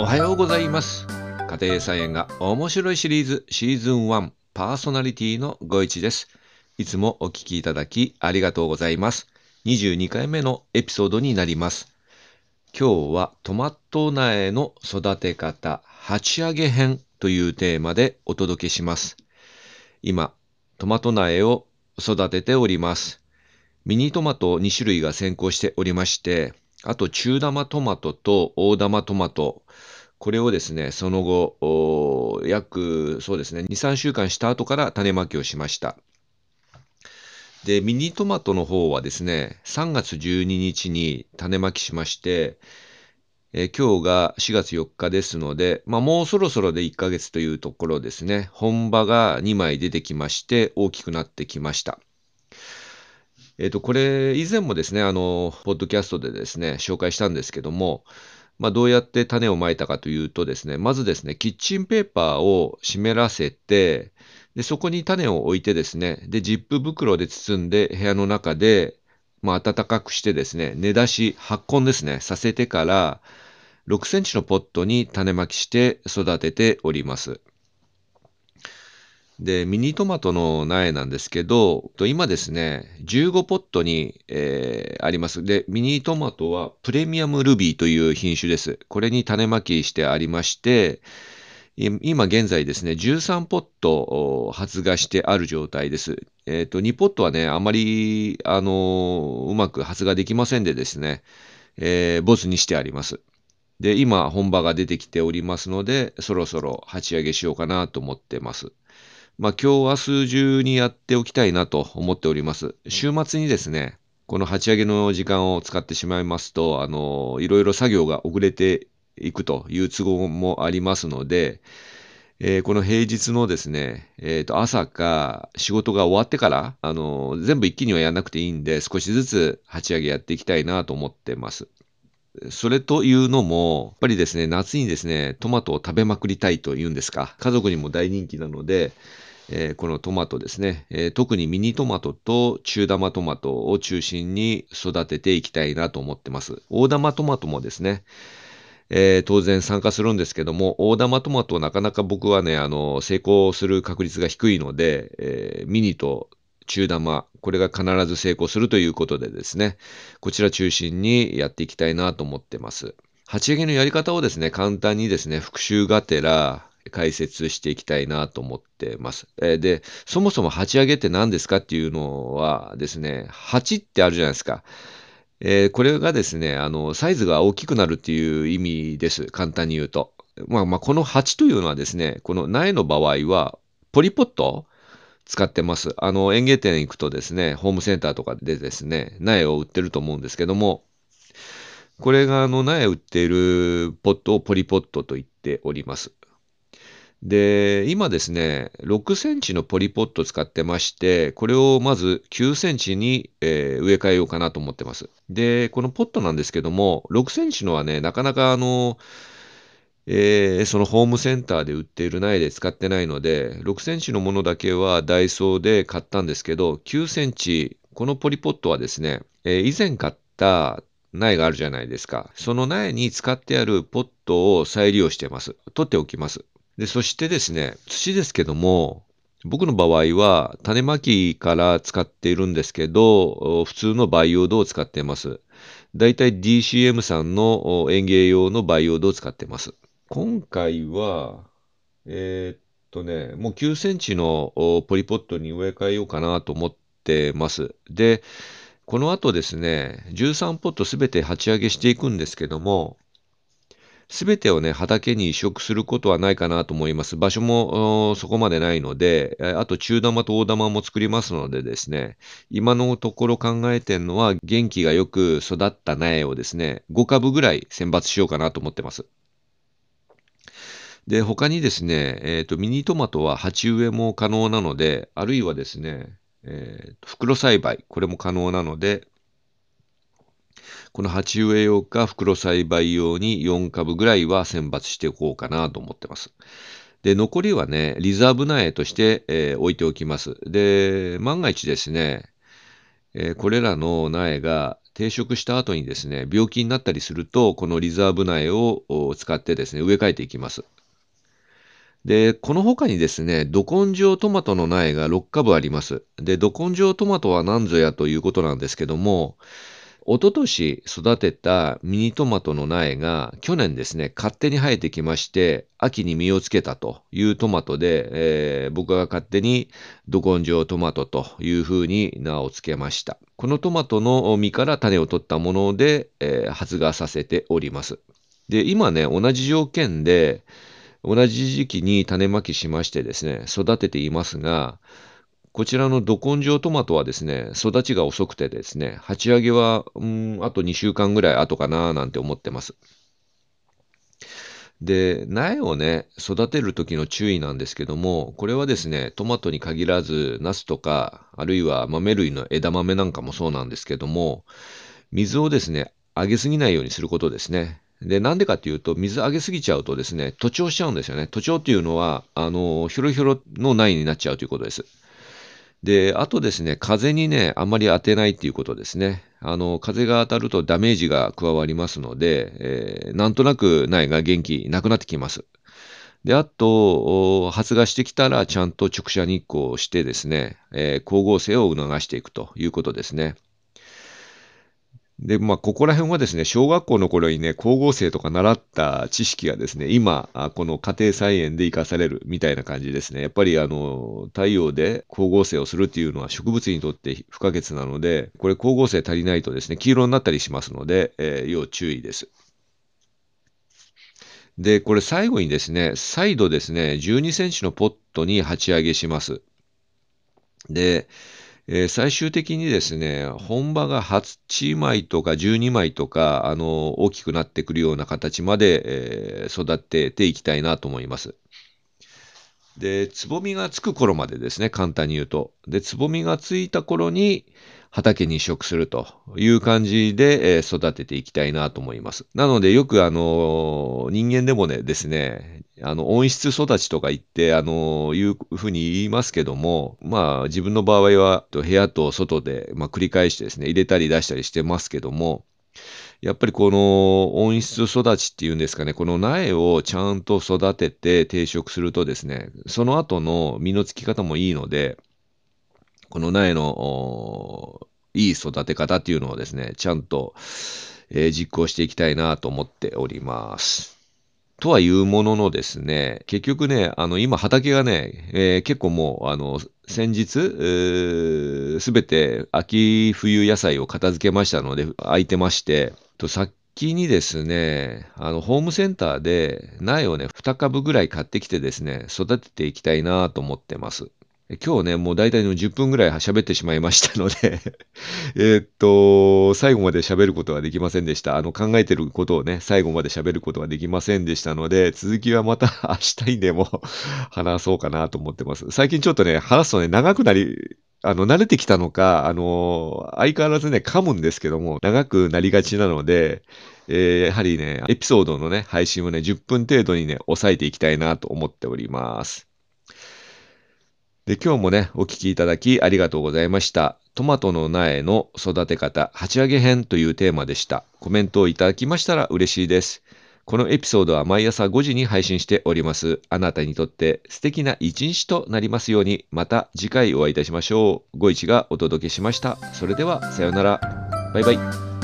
おはようございます。家庭菜園が面白いシリーズシーズン1パーソナリティのご一です。いつもお聞きいただきありがとうございます。22回目のエピソードになります。今日はトマト苗の育て方鉢上げ編というテーマでお届けします。今、トマト苗を育てております。ミニトマト2種類が先行しておりまして、あと中玉トマトと大玉トマト、これをですね、その後、約そうですね、2、3週間した後から種まきをしました。で、ミニトマトの方はですね、3月12日に種まきしまして、え今日が4月4日ですので、まあ、もうそろそろで1ヶ月というところですね。本葉が2枚出てきまして、大きくなってきました。えっ、と、これ、以前もですね、あの、ポッドキャストでですね、紹介したんですけども、まあ、どうやって種をまいたかというとですね、まずですね、キッチンペーパーを湿らせて、で、そこに種を置いてですね、で、ジップ袋で包んで部屋の中で、まあ、暖かくしてですね、根出し、発根ですね、させてから、6センチのポットに種まきして育てております。で、ミニトマトの苗なんですけど、今ですね、15ポットに、えーあります。で、ミニトマトはプレミアムルビーという品種です。これに種まきしてありまして、今現在ですね、13ポット発芽してある状態です。えっ、と、2ポットはね、あまり、あのうまく発芽できませんでですね、えーボツにしてあります。で、今、本葉が出てきておりますので、そろそろ鉢上げしようかなと思ってます。まあ、今日明日中にやっておきたいなと思っております。週末にですね、この鉢上げの時間を使ってしまいますと、あの、いろいろ作業が遅れていくという都合もありますので、えーこの平日のですね、えーと、朝か仕事が終わってから、あの、全部一気にはやらなくていいんで、少しずつ鉢上げやっていきたいなと思ってます。それというのも、やっぱりですね、夏にですね、トマトを食べまくりたいというんですか、家族にも大人気なので、えーこのトマトですね、えー特にミニトマトと中玉トマトを中心に育てていきたいなと思ってます。大玉トマトもですね、えー当然参加するんですけども、大玉トマトなかなか僕はね、あの、成功する確率が低いので、えーミニと中玉、これが必ず成功するということでですね、こちら中心にやっていきたいなと思ってます。鉢上げのやり方をですね、簡単にですね、復習がてら解説していきたいなと思ってます。えで、そもそも鉢上げって何ですかっていうのはですね、鉢ってあるじゃないですか。えーこれがですね、あの、サイズが大きくなるっていう意味です。簡単に言うと。まあまあ、この鉢というのはですね、この苗の場合は、ポリポット使ってます。あの、園芸店行くとですね、ホームセンターとかでですね、苗を売ってると思うんですけども、これがあの苗売っているポットをポリポットと言っております。で、今ですね、6センチのポリポット使ってまして、これをまず9センチに、えー植え替えようかなと思ってます。で、このポットなんですけども、6センチのはね、なかなかあの、えーそのホームセンターで売っている苗で使ってないので、6センチのものだけはダイソーで買ったんですけど、9センチ、このポリポットはですね、えー以前買った苗があるじゃないですか。その苗に使ってあるポットを再利用してます。取っておきます。で、そしてですね、土ですけども、僕の場合は種まきから使っているんですけど、普通の培養土を使っています。だいたい DCM さんの園芸用の培養土を使っています。今回は、えーっとね、もう9センチのポリポットに植え替えようかなと思ってます。で、この後ですね、13ポットすべて鉢上げしていくんですけども、すべてをね、畑に移植することはないかなと思います。場所もそこまでないので、あと中玉と大玉も作りますのでですね、今のところ考えてるのは、元気がよく育った苗をですね、5株ぐらい選抜しようかなと思ってます。で、他にですね、えっ、と、ミニトマトは鉢植えも可能なので、あるいはですね、えー袋栽培、これも可能なので、この鉢植え用か袋栽培用に4株ぐらいは選抜しておこうかなと思ってます。で、残りはね、リザーブ苗として、えー置いておきます。で、万が一ですね、えーこれらの苗が定食した後にですね、病気になったりすると、このリザーブ苗を使ってですね、植え替えていきます。で、この他にですね、ど根性トマトの苗が6株あります。で、ど根性トマトは何ぞやということなんですけども、一昨年育てたミニトマトの苗が去年ですね、勝手に生えてきまして、秋に実をつけたというトマトで、えー、僕が勝手にど根性トマトというふうに名を付けました。このトマトの実から種を取ったもので、えー、発芽させております。で、今ね、同じ条件で、同じ時期に種まきしましてですね、育てていますが、こちらのど根性トマトはですね、育ちが遅くてですね、鉢上げは、うん、あと2週間ぐらい後かななんて思ってます。で、苗をね、育てる時の注意なんですけども、これはですね、トマトに限らず、ナスとか、あるいは豆類の枝豆なんかもそうなんですけども、水をですね、あげすぎないようにすることですね。で、なんでかっていうと、水あげすぎちゃうとですね、徒長しちゃうんですよね。徒長っていうのは、あの、ひょろひょろの苗になっちゃうということです。で、あとですね、風にね、あんまり当てないっていうことですね。あの、風が当たるとダメージが加わりますので、えー、なんとなく苗が元気なくなってきます。で、あと、発芽してきたら、ちゃんと直射日光をしてですね、えー、光合成を促していくということですね。で、まあ、ここら辺はですね、小学校の頃にね、光合成とか習った知識がですね、今、この家庭菜園で活かされるみたいな感じですね。やっぱり、あの、太陽で光合成をするっていうのは植物にとって不可欠なので、これ光合成足りないとですね、黄色になったりしますので、えー、要注意です。で、これ最後にですね、再度ですね、12センチのポットに鉢上げします。で、えー、最終的にですね、本場が8枚とか12枚とか、あの、大きくなってくるような形まで、えー、育てていきたいなと思います。で、つぼみがつく頃までですね、簡単に言うと。で、つぼみがついた頃に、畑に移植するという感じで、えー、育てていきたいなと思います。なので、よくあの、人間でもね、ですね、あの、温室育ちとか言って、あの、いうふうに言いますけども、まあ、自分の場合は、部屋と外で、まあ、繰り返してですね、入れたり出したりしてますけども、やっぱりこの温室育ちっていうんですかね、この苗をちゃんと育てて定食するとですね、その後の実のつき方もいいので、この苗のいい育て方っていうのをですね、ちゃんと、えー、実行していきたいなと思っております。とはいうもののですね、結局ね、あの、今畑がね、えー、結構もう、あの、先日、すべて秋冬野菜を片付けましたので、空いてまして、とさっきにですね、あの、ホームセンターで苗をね、2株ぐらい買ってきてですね、育てていきたいなと思ってます。今日ね、もう大体の10分ぐらい喋ってしまいましたので えっと、最後まで喋ることができませんでした。あの、考えてることをね、最後まで喋ることができませんでしたので、続きはまた 明日にでも 話そうかなと思ってます。最近ちょっとね、話すとね、長くなり、あの、慣れてきたのか、あの、相変わらずね、噛むんですけども、長くなりがちなので、えー、やはりね、エピソードのね、配信をね、10分程度にね、抑えていきたいなと思っております。で、今日もね、お聞きいただきありがとうございました。トマトの苗の育て方、鉢上げ編というテーマでした。コメントをいただきましたら嬉しいです。このエピソードは毎朝5時に配信しております。あなたにとって素敵な一日となりますように、また次回お会いいたしましょう。ご一がお届けしました。それでは、さようなら。バイバイ。